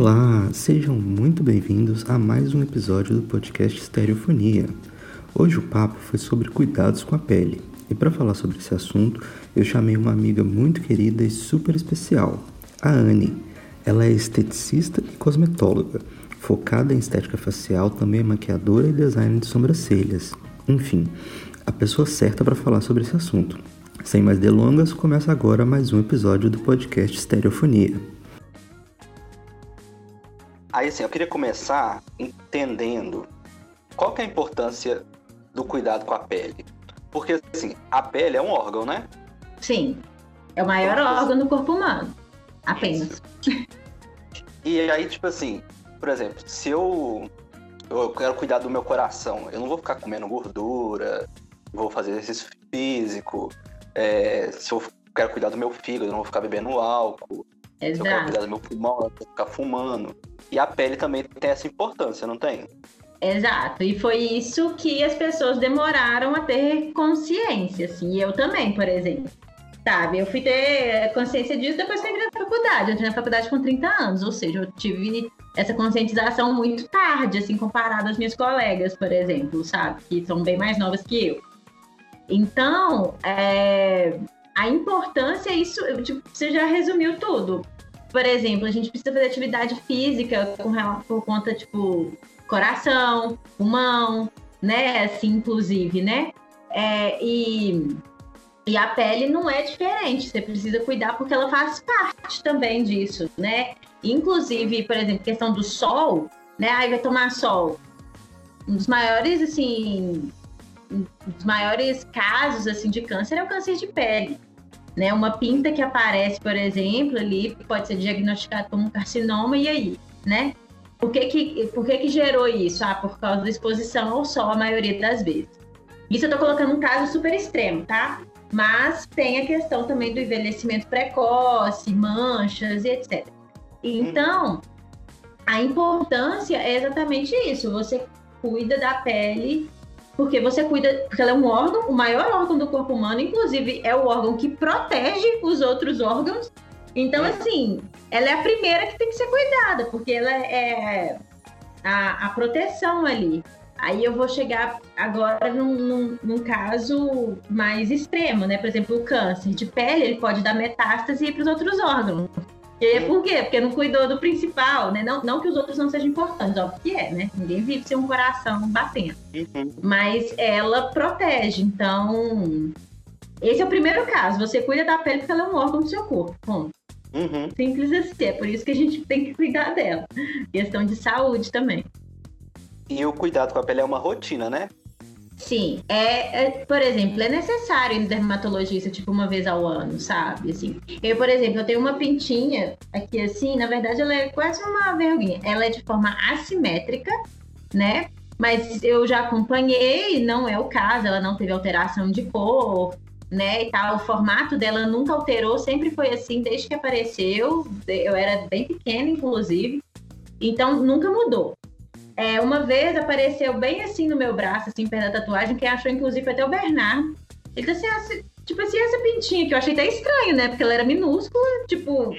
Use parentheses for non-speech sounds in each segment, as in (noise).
Olá, sejam muito bem-vindos a mais um episódio do podcast Estereofonia. Hoje o papo foi sobre cuidados com a pele. E para falar sobre esse assunto, eu chamei uma amiga muito querida e super especial, a Anne. Ela é esteticista e cosmetóloga, focada em estética facial, também é maquiadora e design de sobrancelhas. Enfim, a pessoa certa para falar sobre esse assunto. Sem mais delongas, começa agora mais um episódio do podcast Estereofonia. Aí assim, eu queria começar entendendo qual que é a importância do cuidado com a pele. Porque assim, a pele é um órgão, né? Sim. É o maior então, órgão do corpo humano. Apenas. E aí, tipo assim, por exemplo, se eu, eu quero cuidar do meu coração, eu não vou ficar comendo gordura, vou fazer exercício físico. É, se eu quero cuidar do meu fígado, eu não vou ficar bebendo álcool. Exato. Se eu cuidar do meu pulmão, eu vou ficar fumando. E a pele também tem essa importância, não tem? Exato, e foi isso que as pessoas demoraram a ter consciência, assim, eu também, por exemplo. Sabe, eu fui ter consciência disso depois que eu entrei na faculdade. Eu entrei na faculdade com 30 anos, ou seja, eu tive essa conscientização muito tarde, assim, comparado às minhas colegas, por exemplo, sabe, que são bem mais novas que eu. Então, é, a importância, isso, tipo, você já resumiu tudo. Por exemplo, a gente precisa fazer atividade física com, por conta, tipo, coração, pulmão, né? Assim, inclusive, né? É, e, e a pele não é diferente. Você precisa cuidar porque ela faz parte também disso, né? Inclusive, por exemplo, questão do sol, né? Aí vai tomar sol. Um dos maiores, assim, um dos maiores casos, assim, de câncer é o câncer de pele. Né, uma pinta que aparece, por exemplo, ali pode ser diagnosticado como carcinoma, e aí, né? Por que que, por que que gerou isso? Ah, por causa da exposição ao sol, a maioria das vezes. Isso eu tô colocando um caso super extremo, tá? Mas tem a questão também do envelhecimento precoce, manchas e etc. Então, a importância é exatamente isso. Você cuida da pele porque você cuida, porque ela é um órgão, o maior órgão do corpo humano, inclusive é o órgão que protege os outros órgãos. Então, assim, ela é a primeira que tem que ser cuidada, porque ela é a, a proteção ali. Aí eu vou chegar agora num, num, num, caso mais extremo, né? Por exemplo, o câncer de pele, ele pode dar metástase e ir para os outros órgãos. E por quê? Porque não cuidou do principal, né? Não, não que os outros não sejam importantes, óbvio que é, né? Ninguém vive sem um coração batendo. Uhum. Mas ela protege, então... Esse é o primeiro caso. Você cuida da pele porque ela é um órgão do seu corpo, ponto. Uhum. Simples assim, é por isso que a gente tem que cuidar dela. Questão de saúde também. E o cuidado com a pele é uma rotina, né? Sim, é, é, por exemplo, é necessário ir no dermatologista, tipo, uma vez ao ano, sabe? Assim, eu, por exemplo, eu tenho uma pintinha aqui, assim, na verdade, ela é quase uma verruguinha. Ela é de forma assimétrica, né? Mas eu já acompanhei, não é o caso, ela não teve alteração de cor, né, e tal. O formato dela nunca alterou, sempre foi assim desde que apareceu. Eu era bem pequena, inclusive. Então, nunca mudou. É, uma vez apareceu bem assim no meu braço, assim, perto da tatuagem, quem achou, inclusive, até o Bernardo. Ele disse assim, tipo assim, essa pintinha, que eu achei até estranho, né? Porque ela era minúscula, tipo,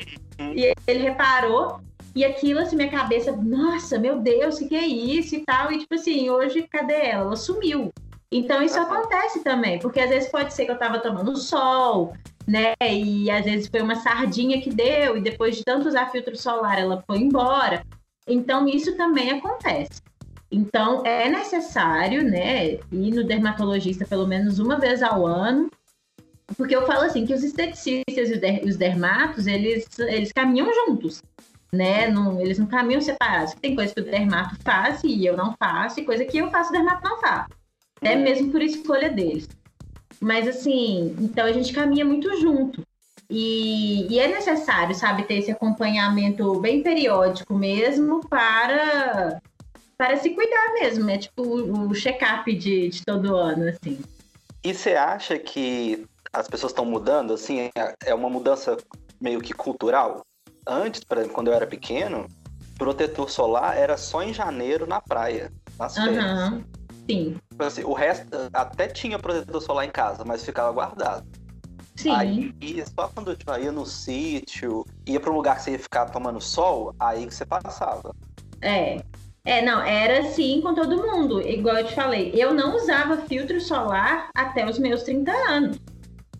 e ele reparou. E aquilo, assim, minha cabeça, nossa, meu Deus, o que, que é isso e tal. E, tipo assim, hoje, cadê ela? Ela sumiu. Então, isso acontece também, porque às vezes pode ser que eu tava tomando sol, né? E às vezes foi uma sardinha que deu, e depois de tanto usar filtro solar, ela foi embora. Então, isso também acontece. Então, é necessário, né, ir no dermatologista pelo menos uma vez ao ano, porque eu falo assim, que os esteticistas e os dermatos, eles, eles caminham juntos, né, não, eles não caminham separados. Tem coisa que o dermato faz e eu não faço, e coisa que eu faço e o dermato não faz. Até mesmo por escolha deles. Mas assim, então a gente caminha muito junto. E, e, é necessário, sabe, ter esse acompanhamento bem periódico mesmo para, para se cuidar mesmo. É tipo o, o check-up de, de todo ano, assim. E você acha que as pessoas estão mudando, assim? É, é uma mudança meio que cultural? Antes, por exemplo, quando eu era pequeno, protetor solar era só em janeiro na praia, nas férias. Sim. Assim, o resto até tinha protetor solar em casa, mas ficava guardado. Sim. Aí só quando tipo, ia no sítio, ia para um lugar que você ia ficar tomando sol, aí que você passava. É. É, não, era assim com todo mundo. Igual eu te falei, eu não usava filtro solar até os meus 30 anos.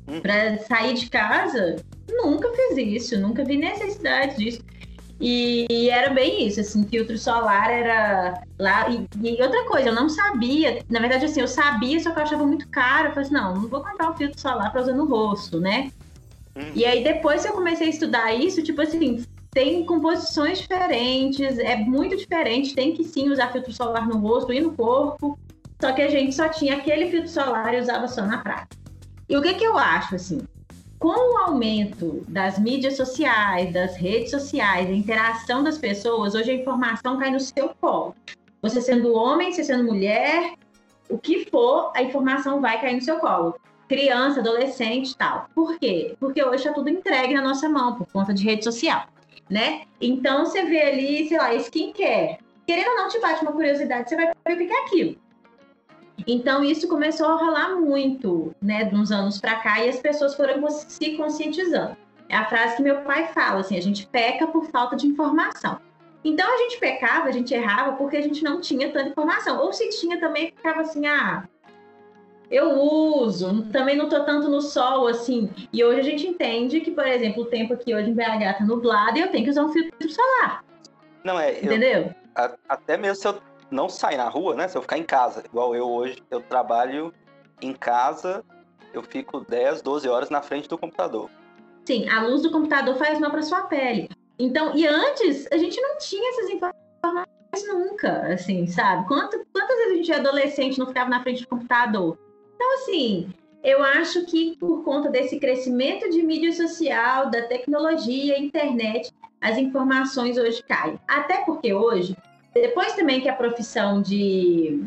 Hum. Para sair de casa, nunca fiz isso, nunca vi necessidade disso. E, e, era bem isso, assim, filtro solar era lá. E, e, outra coisa, eu não sabia, na verdade, assim, eu sabia, só que eu achava muito caro. Eu falei assim, não, não vou comprar um filtro solar para usar no rosto, né? Hum. E aí, depois que eu comecei a estudar isso, tipo assim, tem composições diferentes, é muito diferente, tem que sim usar filtro solar no rosto e no corpo. Só que a gente só tinha aquele filtro solar e usava só na prática. E o que que eu acho, assim? Com o aumento das mídias sociais, das redes sociais, a interação das pessoas, hoje a informação cai no seu colo. Você sendo homem, você sendo mulher, o que for, a informação vai cair no seu colo. Criança, adolescente tal. Por quê? Porque hoje está tudo entregue na nossa mão, por conta de rede social, né? Então você vê ali, sei lá, skincare. Querendo ou não, te bate uma curiosidade, você vai ver o que é aquilo. Então isso começou a rolar muito, né, de uns anos para cá e as pessoas foram se conscientizando. É a frase que meu pai fala, assim, a gente peca por falta de informação. Então a gente pecava, a gente errava porque a gente não tinha tanta informação. Ou se tinha também ficava assim, ah, eu uso, também não tô tanto no sol assim. E hoje a gente entende que, por exemplo, o tempo aqui hoje em BH tá nublado e eu tenho que usar um filtro solar. Não é, entendeu? Eu, a, até mesmo se eu não sair na rua, né? Se eu ficar em casa, igual eu hoje, eu trabalho em casa, eu fico 10, 12 horas na frente do computador. Sim, a luz do computador faz mal para sua pele. Então, e antes a gente não tinha essas informações nunca, assim, sabe? Quanto, quantas vezes a gente é adolescente não ficava na frente do computador? Então, assim, eu acho que por conta desse crescimento de mídia social, da tecnologia, internet, as informações hoje caem. Até porque hoje depois também que a profissão de,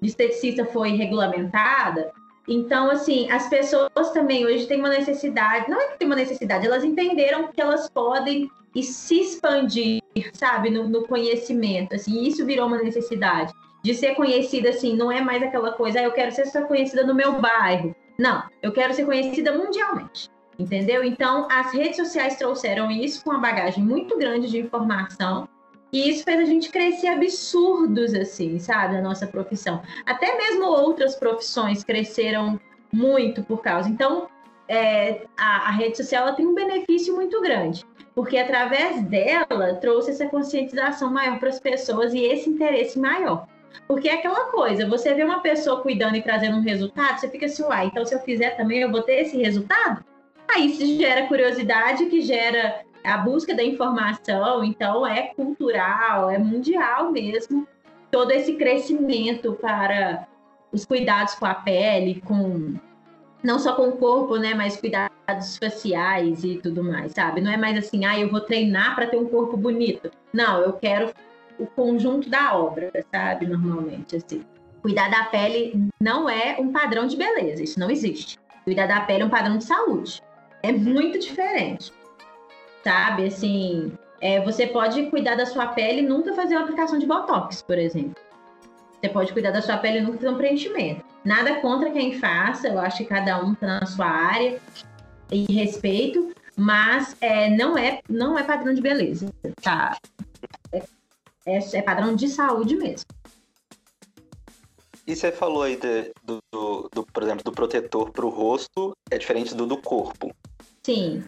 de esteticista foi regulamentada, então, assim, as pessoas também hoje têm uma necessidade, não é que tem uma necessidade, elas entenderam que elas podem e se expandir, sabe, no, no conhecimento, assim, isso virou uma necessidade. De ser conhecida, assim, não é mais aquela coisa, ah, eu quero ser só conhecida no meu bairro. Não, eu quero ser conhecida mundialmente, entendeu? Então, as redes sociais trouxeram isso com uma bagagem muito grande de informação, e isso fez a gente crescer absurdos, assim, sabe, a nossa profissão. Até mesmo outras profissões cresceram muito por causa. Então, é, a, a, rede social ela tem um benefício muito grande, porque através dela trouxe essa conscientização maior para as pessoas e esse interesse maior. Porque é aquela coisa, você vê uma pessoa cuidando e trazendo um resultado, você fica assim, uai, então se eu fizer também eu vou ter esse resultado? Aí isso gera curiosidade, que gera a busca da informação, então, é cultural, é mundial mesmo, todo esse crescimento para os cuidados com a pele, com não só com o corpo, né, mas cuidados faciais e tudo mais, sabe? Não é mais assim, ah, eu vou treinar para ter um corpo bonito. Não, eu quero o conjunto da obra, sabe? Normalmente, assim. Cuidar da pele não é um padrão de beleza, isso não existe. Cuidar da pele é um padrão de saúde. É muito diferente sabe? Assim, é, você pode cuidar da sua pele e nunca fazer uma aplicação de botox, por exemplo. Você pode cuidar da sua pele e nunca fazer um preenchimento. Nada contra quem faça, eu acho que cada um está na sua área e respeito, mas é, não, é, não é padrão de beleza, tá? É, é, é padrão de saúde mesmo. E você falou aí de, do, do, do, por exemplo, do protetor para o rosto, é diferente do do corpo. Sim.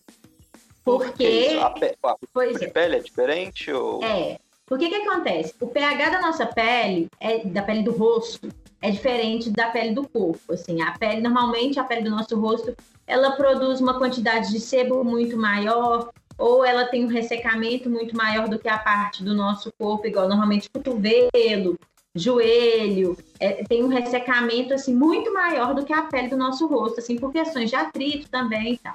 Porque. A, pe... a pois é. pele é diferente? Ou... É. Porque que acontece? O pH da nossa pele, é, da pele do rosto, é diferente da pele do corpo. Assim, a pele, normalmente, a pele do nosso rosto, ela produz uma quantidade de sebo muito maior, ou ela tem um ressecamento muito maior do que a parte do nosso corpo, igual normalmente cotovelo, joelho, é, tem um ressecamento assim muito maior do que a pele do nosso rosto, assim, por questões de atrito também e tal.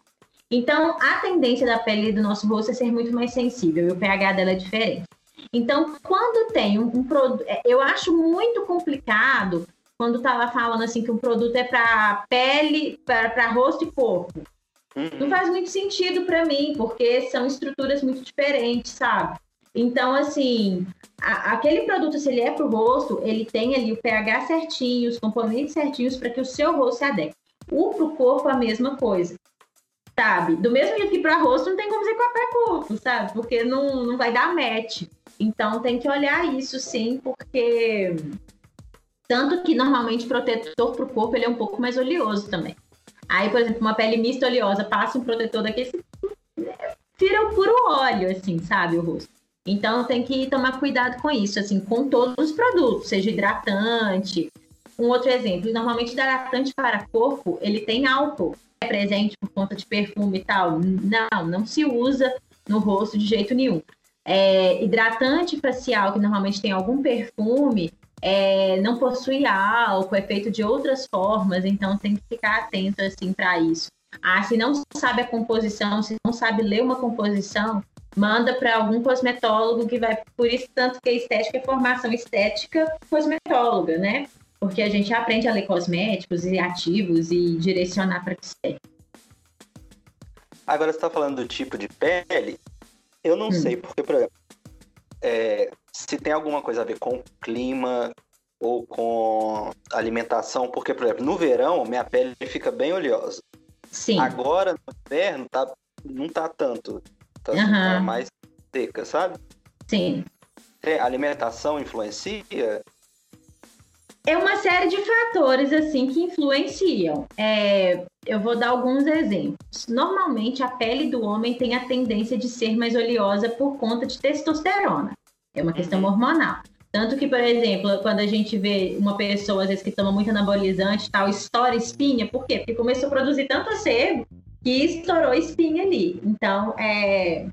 Então, a tendência da pele do nosso rosto é ser muito mais sensível e o pH dela é diferente. Então, quando tem um, um produto, é, eu acho muito complicado quando tá lá falando assim que um produto é para pele, para rosto e corpo. Uhum. Não faz muito sentido para mim, porque são estruturas muito diferentes, sabe? Então, assim, a, aquele produto, se ele é para o rosto, ele tem ali o pH certinho, os componentes certinhos para que o seu rosto se adeque. O para o corpo, a mesma coisa. Sabe? Do mesmo jeito que para rosto não tem como ser qualquer corpo, sabe? Porque não, não vai dar match. Então tem que olhar isso sim, porque tanto que normalmente protetor para o corpo ele é um pouco mais oleoso também. Aí, por exemplo, uma pele mista oleosa passa um protetor daquele vira o puro óleo, assim, sabe, o rosto. Então tem que tomar cuidado com isso, assim, com todos os produtos, seja hidratante. Um outro exemplo, normalmente hidratante para corpo, ele tem álcool é presente por conta de perfume e tal. Não, não se usa no rosto de jeito nenhum. É, hidratante facial, que normalmente tem algum perfume, é, não possui álcool, é feito de outras formas, então tem que ficar atento assim para isso. Ah, se não sabe a composição, se não sabe ler uma composição, manda para algum cosmetólogo que vai, por isso tanto que a estética é formação estética cosmetóloga, né? Porque a gente aprende a ler cosméticos e ativos e direcionar para que seja. Agora você está falando do tipo de pele, eu não hum. sei, porque, por exemplo, é, se tem alguma coisa a ver com clima ou com alimentação, porque, por exemplo, no verão minha pele fica bem oleosa. Sim. Agora, no inverno, tá, não tá tanto. Tá, uhum. tá mais seca, sabe? Sim. A alimentação influencia? É uma série de fatores assim que influenciam. É, eu vou dar alguns exemplos. Normalmente a pele do homem tem a tendência de ser mais oleosa por conta de testosterona. É uma questão uhum. hormonal. Tanto que, por exemplo, quando a gente vê uma pessoa, às vezes, que toma muito anabolizante tal, estoura espinha, por quê? Porque começou a produzir tanto sebo que estourou espinha ali. Então, é...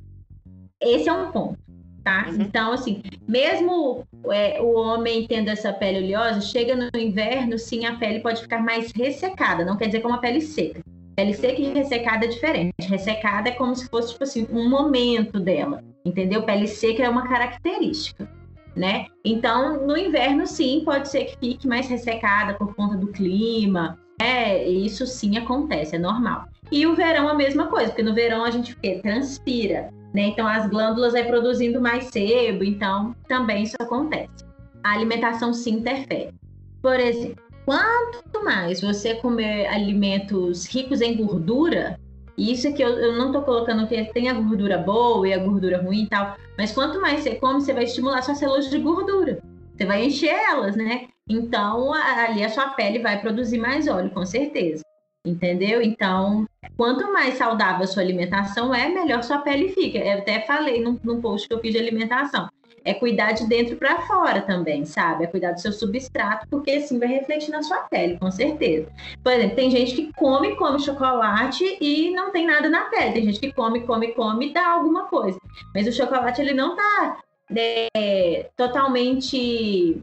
esse é um ponto tá? Uhum. Então, assim, mesmo é, o homem tendo essa pele oleosa, chega no inverno, sim, a pele pode ficar mais ressecada, não quer dizer que é uma pele seca. Pele seca e ressecada é diferente. Ressecada é como se fosse, tipo assim, um momento dela, entendeu? Pele seca é uma característica, né? Então, no inverno, sim, pode ser que fique mais ressecada por conta do clima. É, isso sim acontece, é normal. E o verão a mesma coisa, porque no verão a gente transpira. Né? Então, as glândulas vai produzindo mais sebo, então também isso acontece. A alimentação sim interfere. Por exemplo, quanto mais você comer alimentos ricos em gordura, isso que eu, eu não estou colocando que tem a gordura boa e a gordura ruim e tal, mas quanto mais você come, você vai estimular suas células de gordura. Você vai encher elas, né? Então, ali a sua pele vai produzir mais óleo, com certeza entendeu? Então, quanto mais saudável a sua alimentação é, melhor sua pele fica. Eu até falei num, num post que eu fiz de alimentação. É cuidar de dentro para fora também, sabe? É cuidar do seu substrato, porque assim vai refletir na sua pele, com certeza. Por exemplo, tem gente que come, come chocolate e não tem nada na pele. Tem gente que come, come, come e dá alguma coisa. Mas o chocolate, ele não tá é, totalmente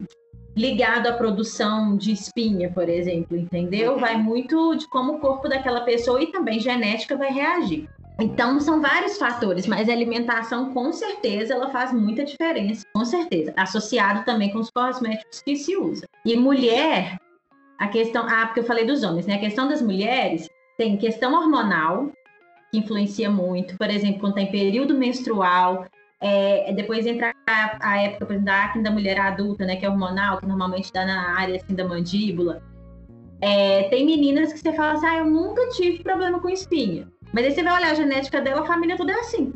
ligado à produção de espinha, por exemplo, entendeu? Uhum. Vai muito de como o corpo daquela pessoa e também genética vai reagir. Então, são vários fatores, mas a alimentação, com certeza, ela faz muita diferença, com certeza, associado também com os cosméticos que se usa. E mulher, a questão, ah, porque eu falei dos homens, né? A questão das mulheres tem questão hormonal, que influencia muito, por exemplo, quando tem período menstrual, é, depois entra a, a, época, por exemplo, da acne da mulher adulta, né, que é hormonal, que normalmente dá na área assim, da mandíbula. É, tem meninas que você fala assim, ah, eu nunca tive problema com espinha. Mas aí você vai olhar a genética dela, a família toda é assim.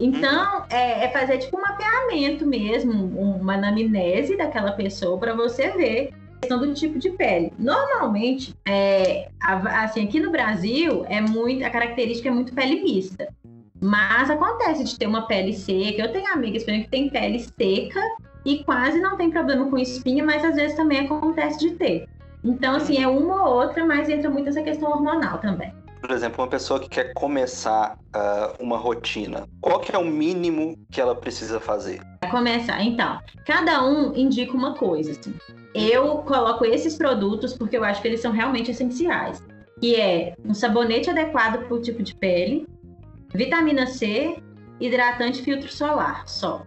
Então, uhum. é, é, fazer tipo um mapeamento mesmo, uma anamnese daquela pessoa para você ver a questão do tipo de pele. Normalmente, é, assim, aqui no Brasil, é muito, a característica é muito pele mista. Mas acontece de ter uma pele seca. Eu tenho amigas, por exemplo, que tem pele seca e quase não tem problema com espinha, mas às vezes também acontece de ter. Então, assim, é uma ou outra, mas entra muito essa questão hormonal também. Por exemplo, uma pessoa que quer começar uh, uma rotina, qual que é o mínimo que ela precisa fazer? Começar, então, cada um indica uma coisa. Assim. Eu coloco esses produtos porque eu acho que eles são realmente essenciais. Que é um sabonete adequado para o tipo de pele, vitamina C, hidratante filtro solar, só.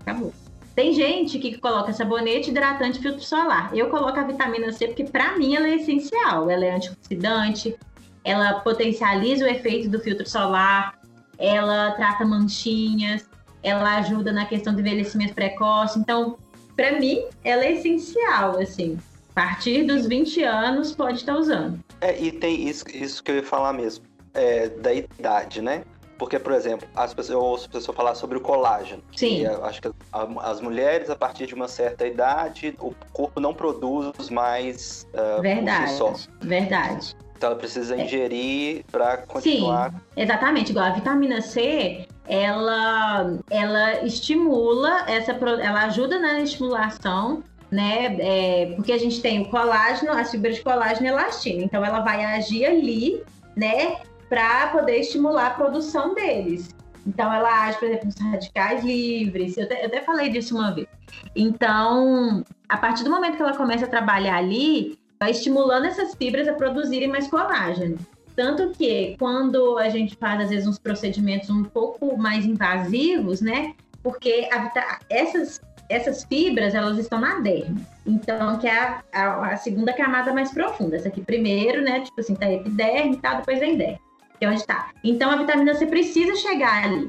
Acabou. Tem gente que coloca sabonete, hidratante, filtro solar. Eu coloco a vitamina C porque para mim ela é essencial. Ela é antioxidante, ela potencializa o efeito do filtro solar, ela trata manchinhas, ela ajuda na questão do envelhecimento precoce. Então, para mim, ela é essencial, assim. A partir dos 20 anos pode estar usando. É, e tem isso, isso que eu ia falar mesmo é, da idade, né? Porque, por exemplo, as pessoas, eu ouço pessoas falar sobre o colágeno. Sim. acho que as mulheres, a partir de uma certa idade, o corpo não produz mais uh, verdade, si só. Verdade. Então ela precisa é. ingerir para continuar. Sim, exatamente. Igual a vitamina C, ela, ela estimula essa, ela ajuda na estimulação né? É, porque a gente tem o colágeno, as fibras de colágeno e elastina. Então ela vai agir ali, né? Para poder estimular a produção deles. Então ela age, por exemplo, nos radicais livres. Eu até, eu até falei disso uma vez. Então, a partir do momento que ela começa a trabalhar ali, vai estimulando essas fibras a produzirem mais colágeno. Tanto que quando a gente faz, às vezes, uns procedimentos um pouco mais invasivos, né? Porque a, essas essas fibras, elas estão na derme. Então, que é a, a, a, segunda camada mais profunda. Essa aqui primeiro, né? Tipo assim, tá epiderme e tal, depois vem derme. Que é onde tá. Então, a vitamina C precisa chegar ali.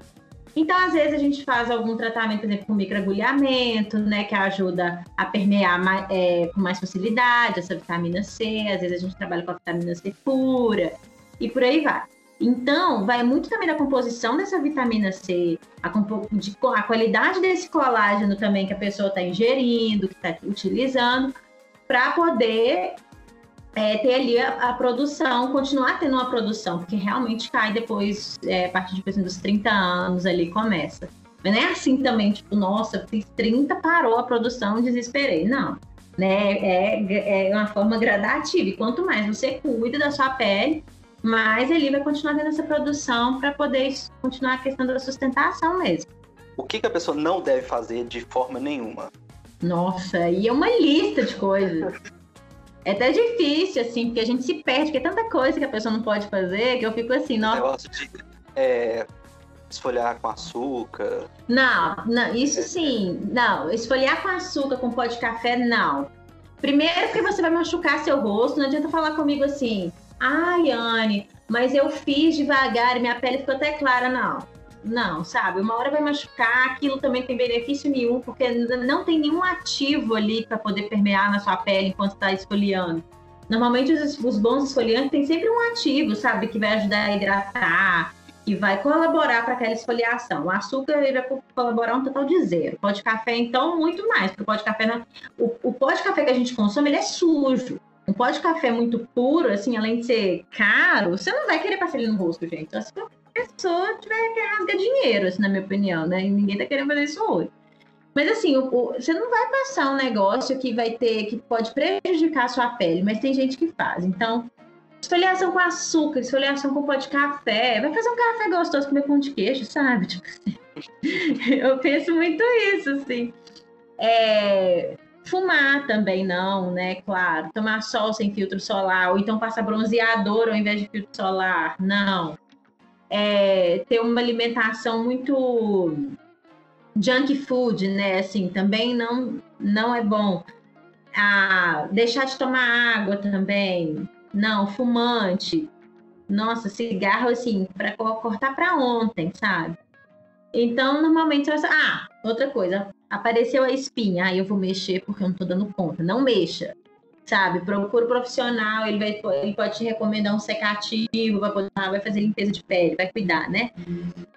Então, às vezes, a gente faz algum tratamento, por exemplo, com microagulhamento, né? Que ajuda a permear mais, é, com mais facilidade essa vitamina C. Às vezes, a gente trabalha com a vitamina C pura. E por aí vai. Então, vai muito também da composição dessa vitamina C, a, de, a qualidade desse colágeno também que a pessoa está ingerindo, que está utilizando, para poder é, ter ali a, a, produção, continuar tendo uma produção, porque realmente cai depois, é, a partir de, dos 30 anos ali começa. Mas não é assim também, tipo, nossa, fiz 30, parou a produção, desesperei. Não. Né? É, é uma forma gradativa. E quanto mais você cuida da sua pele, mas ele vai continuar tendo essa produção para poder continuar a questão da sustentação mesmo. O que, que a pessoa não deve fazer de forma nenhuma? Nossa, e é uma lista de coisas. É até difícil, assim, porque a gente se perde, porque é tanta coisa que a pessoa não pode fazer que eu fico assim, nossa. Negócio de é, esfoliar com açúcar. Não, não, isso sim. Não, esfoliar com açúcar, com pó de café, não. Primeiro que você vai machucar seu rosto, não adianta falar comigo assim, Ai, Anne, mas eu fiz devagar e minha pele ficou até clara. Não, não, sabe? Uma hora vai machucar, aquilo também tem benefício nenhum, porque não tem nenhum ativo ali para poder permear na sua pele enquanto está esfoliando. Normalmente os, os, bons esfoliantes têm sempre um ativo, sabe? Que vai ajudar a hidratar, que vai colaborar para aquela esfoliação. O açúcar ele vai colaborar um total de zero. Pó de café, então, muito mais, porque o pó de café, não... o, o pó de café que a gente consome, ele é sujo. Um pó de café muito puro, assim, além de ser caro, você não vai querer passar ele no rosto, gente. Só se a pessoa tiver que rasgar dinheiro, assim, na minha opinião, né? E ninguém tá querendo fazer isso hoje. Mas assim, o, o, você não vai passar um negócio que vai ter, que pode prejudicar a sua pele, mas tem gente que faz. Então, esfoliação com açúcar, esfoliação com pó de café, vai fazer um café gostoso comer pão de queijo, sabe? Tipo assim. (laughs) Eu penso muito isso, assim. É, Fumar também não, né? Claro. Tomar sol sem filtro solar, ou então passar bronzeador ao invés de filtro solar, não. É, ter uma alimentação muito junk food, né? Assim, também não, não é bom. Ah, deixar de tomar água também. Não, fumante. Nossa, cigarro, assim, para cortar para ontem, sabe? Então, normalmente, vai... ah, outra coisa, apareceu a espinha, aí eu vou mexer porque eu não tô dando conta. Não mexa, sabe? Procura um profissional, ele, vai, ele pode te recomendar um secativo, vai, vai fazer limpeza de pele, vai cuidar, né?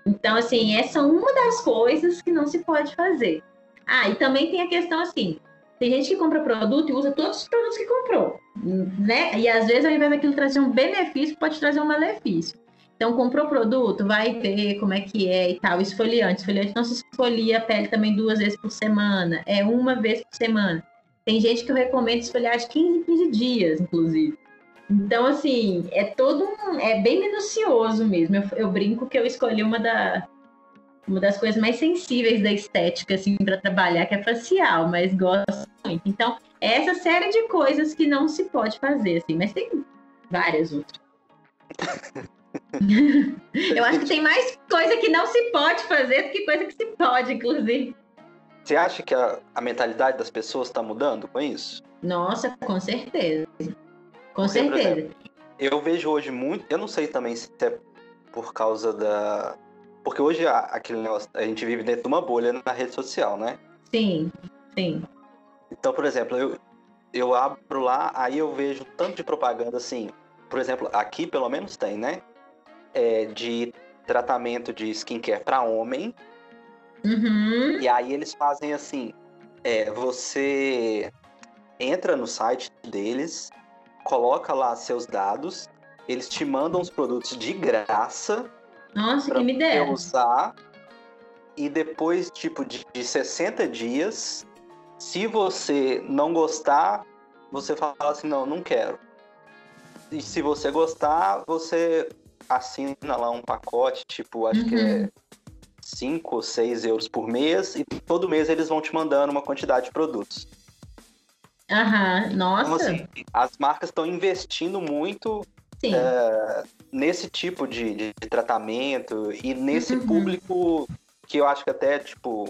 Então, assim, essa é uma das coisas que não se pode fazer. Ah, e também tem a questão assim, tem gente que compra produto e usa todos os produtos que comprou, né? E às vezes, ao invés daquilo trazer um benefício, pode trazer um malefício. Então, comprou produto, vai ver como é que é e tal. Esfoliante. Esfoliante não se esfolia a pele também duas vezes por semana. É uma vez por semana. Tem gente que eu recomendo esfoliar de 15 em 15 dias, inclusive. Então, assim, é todo um. É bem minucioso mesmo. Eu, eu brinco que eu escolhi uma, da, uma das coisas mais sensíveis da estética, assim, para trabalhar, que é facial, mas gosto muito. Então, é essa série de coisas que não se pode fazer, assim, mas tem várias outras. (laughs) (laughs) Eu acho que tem mais coisa que não se pode fazer do que coisa que se pode, inclusive. Você acha que a, a mentalidade das pessoas está mudando com isso? Nossa, com certeza. Com Porque, certeza. Exemplo, eu vejo hoje muito, eu não sei também se é por causa da. Porque hoje aquele negócio, a gente vive dentro de uma bolha na rede social, né? Sim, sim. Então, por exemplo, eu, eu abro lá, aí eu vejo tanto de propaganda assim. Por exemplo, aqui pelo menos tem, né? é, de tratamento de skincare para homem. Uhum. E aí eles fazem assim: é, você entra no site deles, coloca lá seus dados, eles te mandam os produtos de graça Nossa, que me dera. usar. E depois, tipo, de, de 60 dias, se você não gostar, você fala assim, não, não quero. E se você gostar, você assina lá um pacote, tipo, acho que Uhum. é 5 ou 6 euros por mês, e todo mês eles vão te mandando uma quantidade de produtos. Aham, nossa, Então, assim, as marcas estão investindo muito é, nesse tipo de, de tratamento e nesse Uhum. público que eu acho que até, tipo,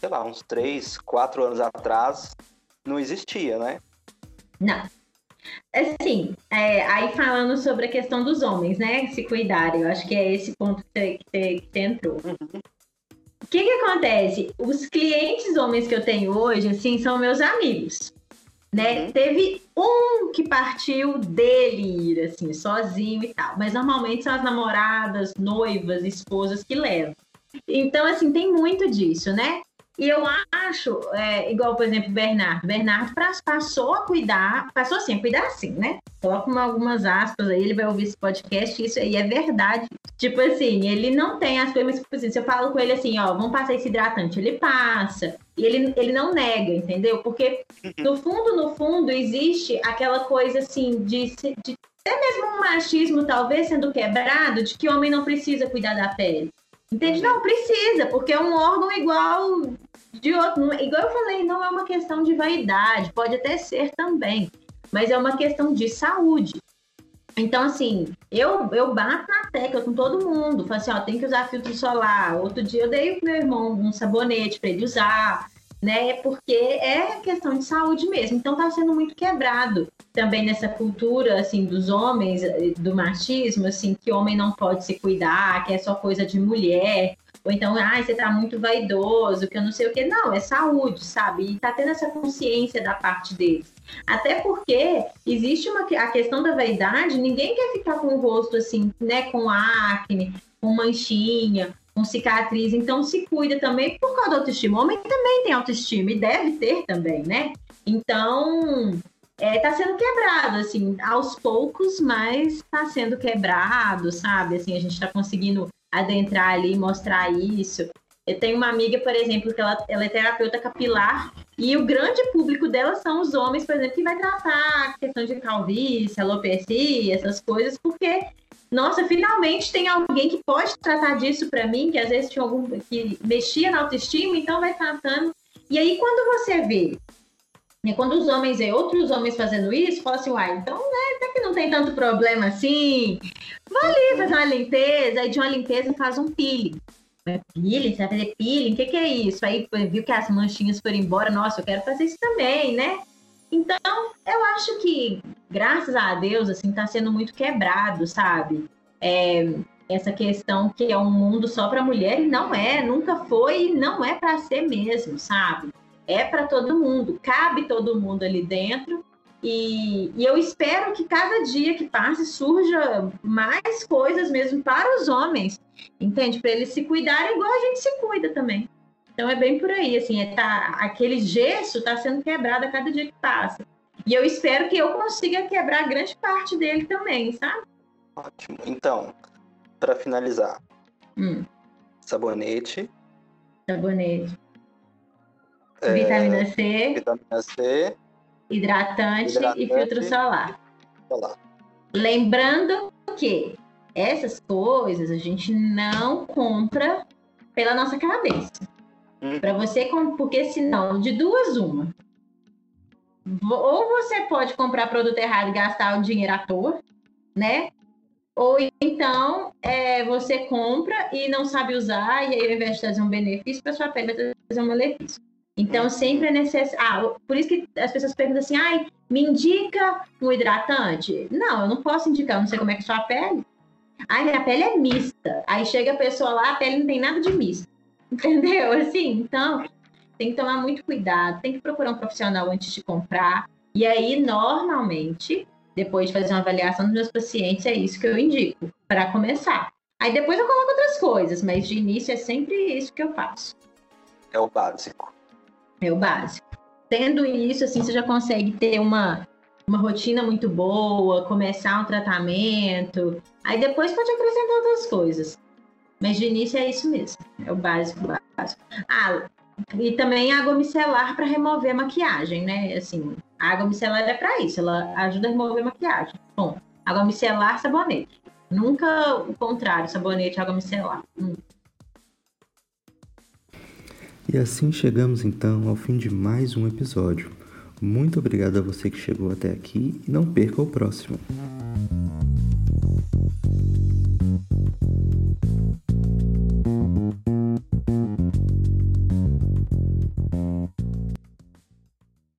sei lá, uns 3, 4 anos atrás não existia, né? Não. Assim, é, aí falando sobre a questão dos homens, né? Se cuidarem, eu acho que é esse ponto que você, que você- que você entrou. O que que acontece? Os clientes homens que eu tenho hoje, assim, são meus amigos, né? Uhum. Teve um que partiu dele ir, assim, sozinho e tal. Mas normalmente são as namoradas, noivas, esposas que levam. Então, assim, tem muito disso, né? E eu acho, é, igual, por exemplo, o Bernardo. Bernardo passou a cuidar, passou assim, a cuidar assim, né? Coloca uma- algumas aspas aí, ele vai ouvir esse podcast, isso aí é verdade. Tipo assim, ele não tem as coisas, mas tipo assim, se eu falo com ele assim, ó, vamos passar esse hidratante, ele passa. E ele, ele não nega, entendeu? Porque no fundo, no fundo, existe aquela coisa assim de, de até mesmo um machismo, talvez, sendo quebrado, de que o homem não precisa cuidar da pele. Entende? Não, precisa, porque é um órgão igual de outro. Não- Igual eu falei, não é uma questão de vaidade, pode até ser também, mas é uma questão de saúde. Então, assim, eu, eu bato na tecla com todo mundo. Falo assim, ó, tem que usar filtro solar. Outro dia eu dei pro meu irmão um sabonete para ele usar, né? Porque é questão de saúde mesmo. Então tá sendo muito quebrado também nessa cultura, assim, dos homens, eh, do machismo, assim, que homem não pode se cuidar, que é só coisa de mulher. Ou então, ai, você tá muito vaidoso, que eu não sei o quê. Não, é saúde, sabe? E tá tendo essa consciência da parte deles. Até porque existe uma a questão da vaidade, ninguém quer ficar com o rosto assim, né, com acne, com manchinha, com cicatriz, então se cuida também por causa da autoestima. O homem também tem autoestima e deve ter também, né? Então, é, tá sendo quebrado, assim, aos poucos, mas tá sendo quebrado, sabe? Assim, a gente tá conseguindo adentrar ali mostrar isso. Eu tenho uma amiga, por exemplo, que ela, ela é terapeuta capilar e o grande público dela são os homens, por exemplo, que vai tratar a questão de calvície, alopecia, essas coisas, porque, nossa, finalmente tem alguém que pode tratar disso para mim, que às vezes tinha algum que mexia na autoestima, então vai tratando. E aí, quando você vê, né, quando os homens veem outros homens fazendo isso, fala assim, uai, então, né, até que não tem tanto problema assim, vai ali fazer uma limpeza, aí de uma limpeza faz um peeling. Peeling, você vai fazer peeling? O que, que é isso? Aí viu que as manchinhas foram embora, nossa, eu quero fazer isso também, né? Então, eu acho que, graças a Deus, assim, tá sendo muito quebrado, sabe? É, essa questão que é um mundo só para mulher, e não é, nunca foi e não é para ser mesmo, sabe? É para todo mundo, cabe todo mundo ali dentro. E, e, eu espero que cada dia que passe surja mais coisas mesmo para os homens, entende? Para eles se cuidarem igual a gente se cuida também. Então é bem por aí, assim, é tá, aquele gesso está sendo quebrado a cada dia que passa. E eu espero que eu consiga quebrar grande parte dele também, sabe? Ótimo. Então, para finalizar, hum. sabonete, sabonete, é, vitamina C, vitamina C, hidratante, hidratante e filtro solar. solar. Lembrando que essas coisas a gente não compra pela nossa cabeça. Hum. Para você, porque senão, de duas, uma. Ou você pode comprar produto errado e gastar o dinheiro à toa, né? Ou então é, você compra e não sabe usar, e aí ao invés de trazer um benefício para sua pele, vai trazer um malefício. Então, sempre é necessário. Ah, por isso que as pessoas perguntam assim: ai, me indica um hidratante? Não, eu não posso indicar, eu não sei como é que é sua pele. Ai, minha pele é mista. Aí chega a pessoa lá, a pele não tem nada de mista. (laughs) Entendeu? Assim, então, tem que tomar muito cuidado, tem que procurar um profissional antes de comprar. E aí, normalmente, depois de fazer uma avaliação dos meus pacientes, é isso que eu indico para começar. Aí depois eu coloco outras coisas, mas de início é sempre isso que eu faço. É o básico. É o básico. Tendo isso, assim, você já consegue ter uma, uma rotina muito boa, começar um tratamento. Aí depois pode acrescentar outras coisas. Mas de início é isso mesmo. É o básico, básico. Ah, e também água micelar para remover a maquiagem, né? Assim, a água micelar é para isso, ela ajuda a remover a maquiagem. Bom, água micelar, sabonete. Nunca o contrário, sabonete, água micelar. Hum. E assim chegamos então ao fim de mais um episódio. Muito obrigado a você que chegou até aqui e não perca o próximo.